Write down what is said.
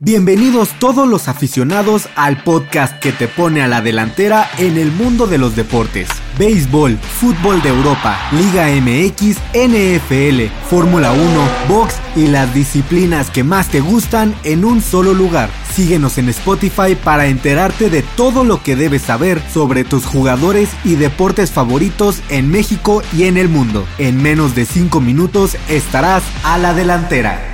Bienvenidos todos los aficionados al podcast que te pone a la delantera en el mundo de los deportes. Béisbol, fútbol de Europa, Liga MX, NFL, Fórmula 1, box y las disciplinas que más te gustan en un solo lugar. Síguenos en Spotify para enterarte de todo lo que debes saber sobre tus jugadores y deportes favoritos en México y en el mundo. En menos de 5 minutos estarás a la delantera.